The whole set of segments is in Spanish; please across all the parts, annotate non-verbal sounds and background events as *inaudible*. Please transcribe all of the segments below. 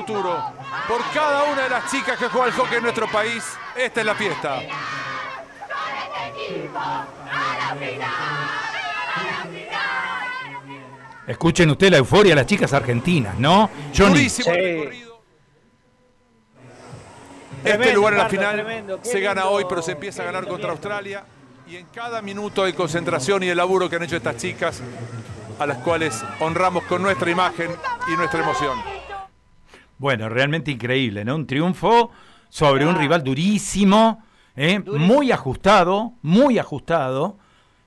futuro. Por cada una de las chicas que juega al hockey en nuestro país, esta es la fiesta. Escuchen ustedes la euforia de las chicas argentinas, ¿no? Johnny. Recorrido. Este lugar en la final se gana hoy, pero se empieza a ganar contra Australia. Y en cada minuto de concentración y de laburo que han hecho estas chicas, a las cuales honramos con nuestra imagen y nuestra emoción. Bueno, realmente increíble, ¿no? Un triunfo sobre un rival durísimo, ¿eh? muy ajustado, muy ajustado.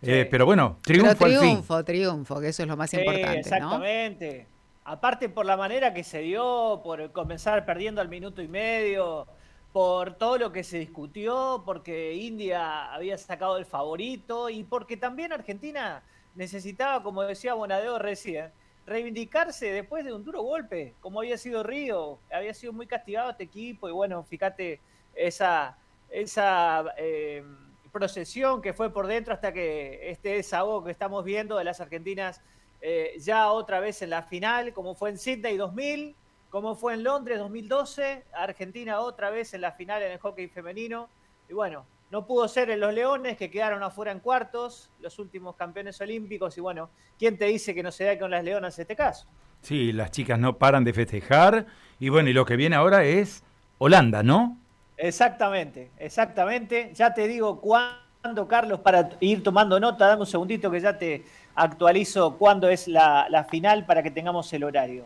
eh, pero bueno, triunfo, Pero al fin. triunfo, triunfo, que eso es lo más Sí, importante, ¿no? exactamente. Aparte por la manera que se dio, por comenzar perdiendo al minuto y medio, por todo lo que se discutió, porque India había sacado el favorito y porque también Argentina necesitaba, como decía Bonadeo recién, reivindicarse después de un duro golpe, como había sido Río, había sido muy castigado este equipo y bueno, fíjate esa, esa eh, procesión que fue por dentro hasta que este desahogo que estamos viendo de las argentinas eh, ya otra vez en la final, como fue en Sydney 2000, como fue en Londres 2012, Argentina otra vez en la final en el hockey femenino. Y bueno, no pudo ser en los Leones, que quedaron afuera en cuartos, los últimos campeones olímpicos. Y bueno, ¿quién te dice que no se da con las Leonas en este caso? Sí, las chicas no paran de festejar. Y bueno, y lo que viene ahora es Holanda, ¿no? Exactamente, exactamente. Ya te digo cuándo, Carlos, para ir tomando nota, dame un segundito que ya te actualizo cuándo es la, la final para que tengamos el horario.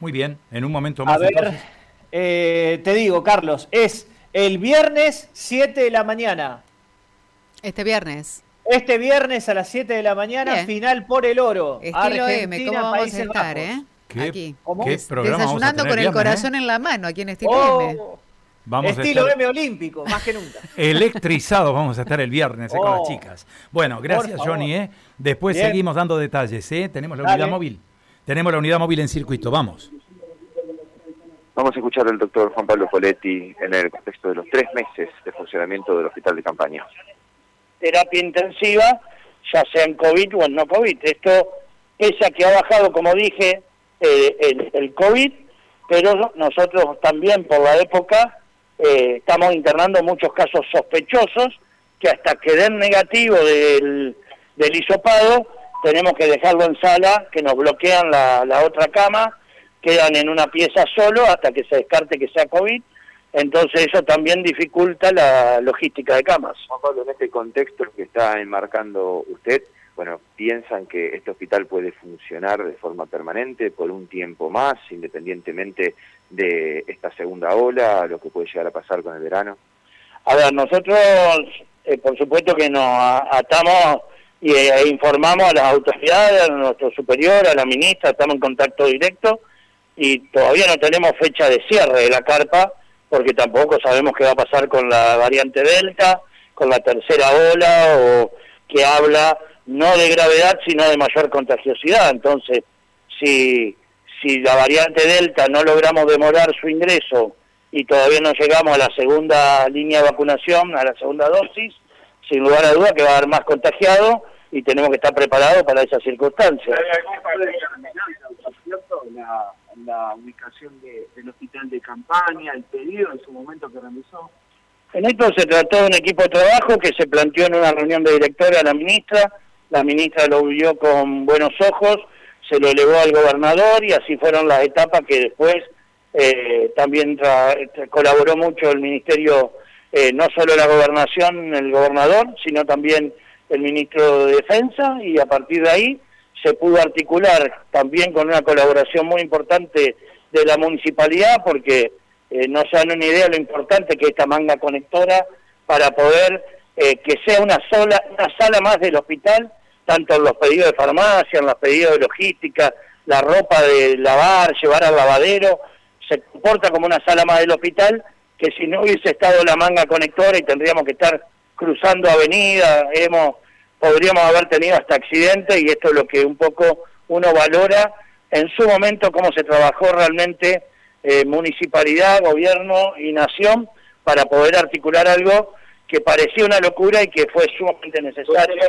Muy bien, en un momento más. A ver, eh, te digo, Carlos, es el viernes 7 de la mañana. Este viernes. Este viernes a las 7 de la mañana, Bien. final por el oro. Estilo M, Argentina, ¿cómo vamos a estar, Bajos. eh? ¿Qué, Aquí. ¿Cómo? qué programa vamos a Desayunando tener con el viernes, eh? corazón en la mano, aquí en Estilo M. Oh, Vamos a estilo estar M olímpico, más que nunca. *laughs* electrizados vamos a estar el viernes eh, con las Oh. chicas. Bueno, gracias. Johnny. ¿eh? Después Bien. seguimos dando detalles. ¿eh? Tenemos la Dale. unidad móvil. Tenemos la unidad móvil en circuito. Vamos. Vamos a escuchar al doctor Juan Pablo Poletti en el contexto de los tres meses de funcionamiento del hospital de campaña. terapia intensiva, ya sea en COVID o en no COVID. Esto, pese a que ha bajado, como dije, eh, el, el COVID, pero nosotros también por la época eh, estamos internando muchos casos sospechosos que hasta que den negativo del, del hisopado, tenemos que dejarlo en sala, que nos bloquean la, la otra cama, quedan en una pieza solo hasta que se descarte que sea COVID. Entonces eso también dificulta la logística de camas. Juan Pablo, en este contexto que está enmarcando usted, bueno, ¿piensan que este hospital puede funcionar de forma permanente por un tiempo más, independientemente de esta segunda ola, lo que puede llegar a pasar con el verano? A ver, nosotros, eh, por supuesto que nos atamos y, eh, e informamos a las autoridades, a nuestro superior, a la ministra, estamos en contacto directo y todavía no tenemos fecha de cierre de la carpa porque tampoco sabemos qué va a pasar con la variante Delta, con la tercera ola o que habla no de gravedad sino de mayor contagiosidad. Entonces, si, si la variante Delta no logramos demorar su ingreso y todavía no llegamos a la segunda línea de vacunación, a la segunda dosis, sin lugar a duda que va a haber más contagiados y tenemos que estar preparados para esas circunstancias. La, la ubicación de- del hospital de campaña, el pedido en su momento que realizó. En esto se trató de un equipo de trabajo que se planteó en una reunión de directora a la ministra, la ministra lo vio con buenos ojos, se lo elevó al gobernador y así fueron las etapas que después eh, también colaboró mucho el ministerio, eh, no solo la gobernación, el gobernador, sino también el ministro de Defensa y a partir de ahí se pudo articular también con una colaboración muy importante de la municipalidad porque eh, no se dan una idea de lo importante que es esta manga conectora para poder eh, que sea una sola una sala más del hospital tanto en los pedidos de farmacia en los pedidos de logística la ropa de lavar llevar al lavadero se comporta como una sala más del hospital que si no hubiese estado la manga conectora y tendríamos que estar cruzando avenida hemos podríamos haber tenido hasta accidentes y esto es lo que un poco uno valora en su momento cómo se trabajó realmente eh, municipalidad, gobierno y nación para poder articular algo que parecía una locura y que fue sumamente necesario.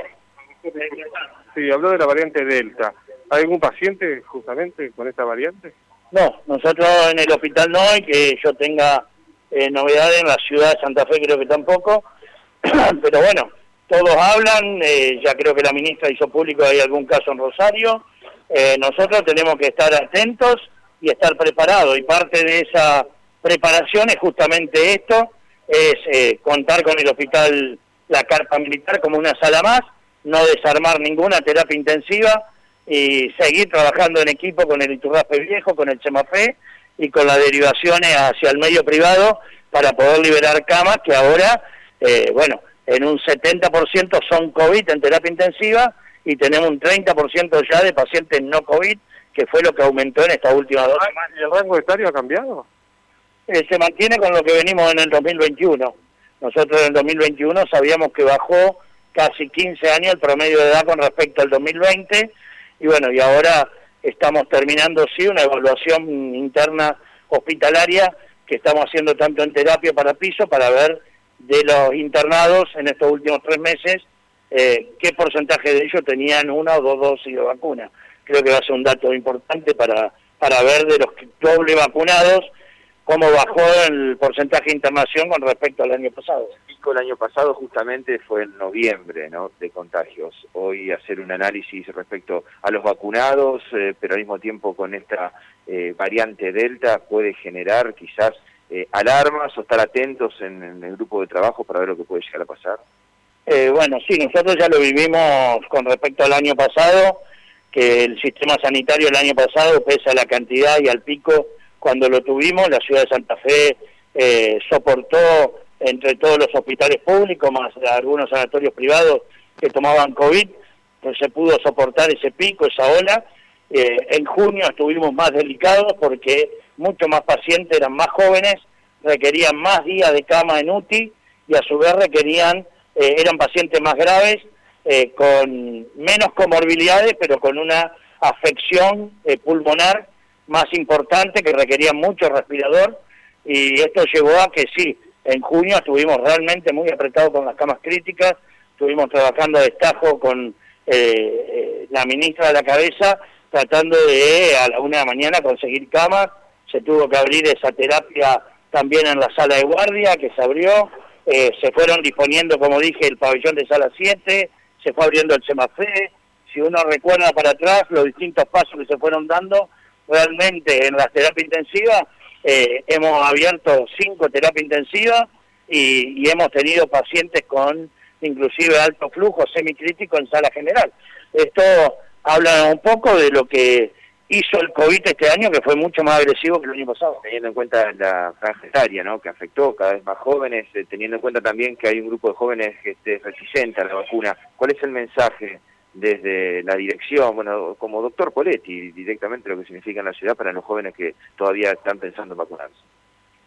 Sí, habló de la variante Delta. ¿Hay algún paciente justamente con esta variante? No, nosotros en el hospital no, y que yo tenga eh, novedades en la ciudad de Santa Fe creo que tampoco, *clears throat* pero bueno, todos hablan, eh, ya creo que la ministra hizo público hay algún caso en Rosario, eh, nosotros tenemos que estar atentos y estar preparados, y parte de esa preparación es justamente esto, es contar con el hospital, la carpa militar como una sala más, no desarmar ninguna terapia intensiva, y seguir trabajando en equipo con el Iturrape Viejo, con el Chemafé y con las derivaciones hacia el medio privado para poder liberar camas que ahora, eh, bueno, en un 70% son COVID en terapia intensiva y tenemos un 30% ya de pacientes no COVID, que fue lo que aumentó en estas últimas dos semanas. ¿Y el rango etario ha cambiado? Eh, se mantiene con lo que venimos en el 2021. Nosotros en el 2021 sabíamos que bajó casi 15 años el promedio de edad con respecto al 2020 y bueno, y ahora estamos terminando, sí, una evaluación interna hospitalaria que estamos haciendo tanto en terapia para piso para ver de los internados en estos últimos tres meses eh, qué porcentaje de ellos tenían una o dos dosis de vacuna. Creo que va a ser un dato importante para, para ver de los doble vacunados cómo bajó el porcentaje de internación con respecto al año pasado. El pico el año pasado justamente fue en noviembre ¿no? de contagios. Hoy hacer un análisis respecto a los vacunados, eh, pero al mismo tiempo con esta eh, variante Delta puede generar quizás eh, alarmas o estar atentos en, el grupo de trabajo para ver lo que puede llegar a pasar. bueno, sí, nosotros ya lo vivimos con respecto al año pasado, que el sistema sanitario el año pasado, pese a la cantidad y al pico, cuando lo tuvimos, la ciudad de Santa Fe eh, soportó entre todos los hospitales públicos, más algunos sanatorios privados que tomaban COVID, pues se pudo soportar ese pico, esa ola. Eh, en junio estuvimos más delicados porque muchos más pacientes eran más jóvenes, requerían más días de cama en UTI y a su vez requerían, eh, eran pacientes más graves, con menos comorbilidades, pero con una afección pulmonar más importante que requería mucho respirador. Y esto llevó a que sí, en junio estuvimos realmente muy apretados con las camas críticas, estuvimos trabajando a destajo con eh, eh, la ministra de la cabeza tratando de a la una de la mañana conseguir camas, se tuvo que abrir esa terapia también en la sala de guardia que se abrió, eh, se fueron disponiendo, como dije, el pabellón de sala 7, se fue abriendo el semafé, si uno recuerda para atrás los distintos pasos que se fueron dando, realmente en la terapia intensiva eh, hemos abierto cinco terapias intensivas y, hemos tenido pacientes con inclusive alto flujo semicrítico en sala general. Esto habla un poco de lo que hizo el COVID este año, que fue mucho más agresivo que el año pasado. Teniendo en cuenta la franja etaria, ¿no? que afectó cada vez más jóvenes, eh, teniendo en cuenta también que hay un grupo de jóvenes que esté reticente a la vacuna, ¿cuál es el mensaje desde la dirección, bueno, como doctor Poletti, directamente lo que significa en la ciudad para los jóvenes que todavía están pensando en vacunarse?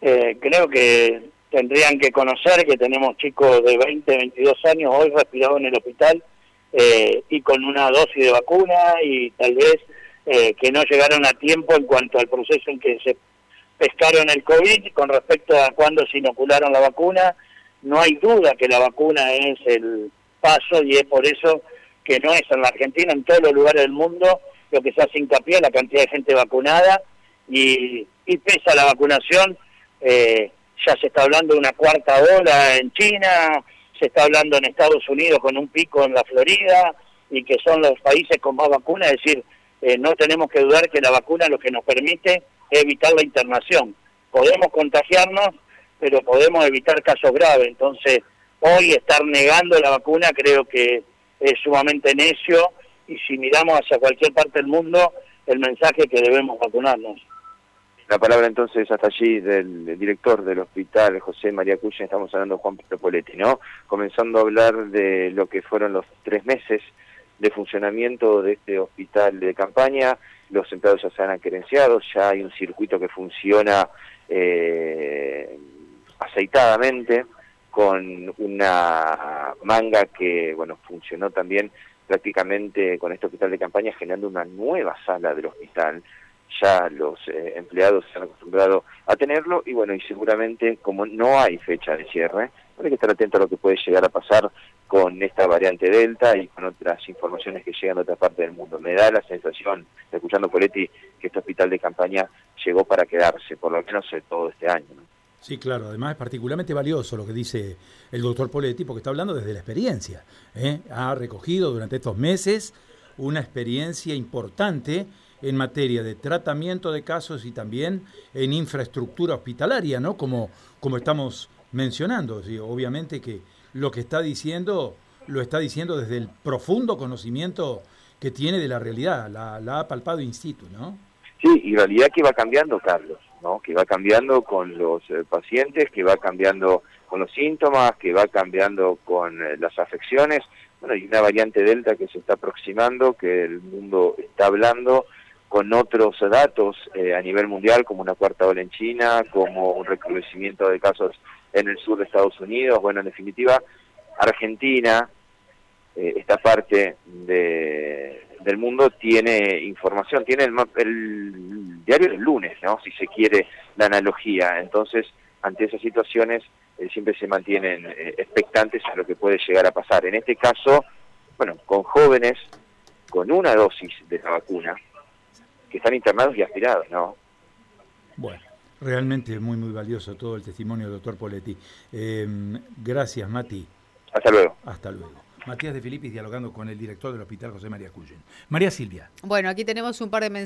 Eh, creo que tendrían que conocer que tenemos chicos de 20, 22 años hoy respirados en el hospital eh, y con una dosis de vacuna y tal vez eh, que no llegaron a tiempo en cuanto al proceso en que se pescaron el COVID con respecto a cuándo se inocularon la vacuna. No hay duda que la vacuna es el paso y es por eso que no es en la Argentina, en todos los lugares del mundo, lo que se hace hincapié la cantidad de gente vacunada y, y pese a la vacunación, eh, ya se está hablando de una cuarta ola en China, se está hablando en Estados Unidos con un pico en la Florida y que son los países con más vacunas, es decir, eh, no tenemos que dudar que la vacuna lo que nos permite es evitar la internación. Podemos contagiarnos, pero podemos evitar casos graves. Entonces, hoy estar negando la vacuna creo que es sumamente necio y si miramos hacia cualquier parte del mundo, el mensaje es que debemos vacunarnos. La palabra entonces hasta allí del, director del hospital, José María Cuya, estamos hablando de Juan Poletti, ¿no? Comenzando a hablar de lo que fueron los tres meses de funcionamiento de este hospital de campaña, los empleados ya se han querenciado, ya hay un circuito que funciona eh, aceitadamente, con una manga que bueno funcionó también prácticamente con este hospital de campaña generando una nueva sala del hospital. Ya los eh, empleados se han acostumbrado a tenerlo y bueno y seguramente como no hay fecha de cierre hay que estar atento a lo que puede llegar a pasar con esta variante Delta y con otras informaciones que llegan de otra parte del mundo. Me da la sensación, escuchando Poletti, que este hospital de campaña llegó para quedarse, por lo menos en todo este año. Sí, claro, además es particularmente valioso lo que dice el doctor Poletti, porque está hablando desde la experiencia. ¿eh? Ha recogido durante estos meses una experiencia importante en materia de tratamiento de casos y también en infraestructura hospitalaria, ¿no? Como, como estamos mencionando. obviamente que lo que está diciendo lo está diciendo desde el profundo conocimiento que tiene de la realidad, la, la ha palpado in situ, ¿no? Sí, y realidad que va cambiando, Carlos, ¿no? Que va cambiando con los eh, pacientes, que va cambiando con los síntomas, que va cambiando con eh, las afecciones. Bueno, hay una variante Delta que se está aproximando, que el mundo está hablando, con otros datos eh, a nivel mundial, como una cuarta ola en China, como un recrudecimiento de casos en el sur de Estados Unidos. Bueno, en definitiva, Argentina, eh, esta parte de, del mundo, tiene información, tiene el, diario del lunes, ¿no? Si se quiere la analogía. Entonces, ante esas situaciones, eh, siempre se mantienen expectantes a lo que puede llegar a pasar. En este caso, bueno, con jóvenes con una dosis de la vacuna, que están internados y aspirados, ¿no? Bueno, realmente muy, muy valioso todo el testimonio del doctor Poletti. Em, gracias, Mati. Hasta luego. Hasta luego. Matías de Filipis dialogando con el director del Hospital José María Cuyen. María Silvia. Bueno, aquí tenemos un par de mensajes.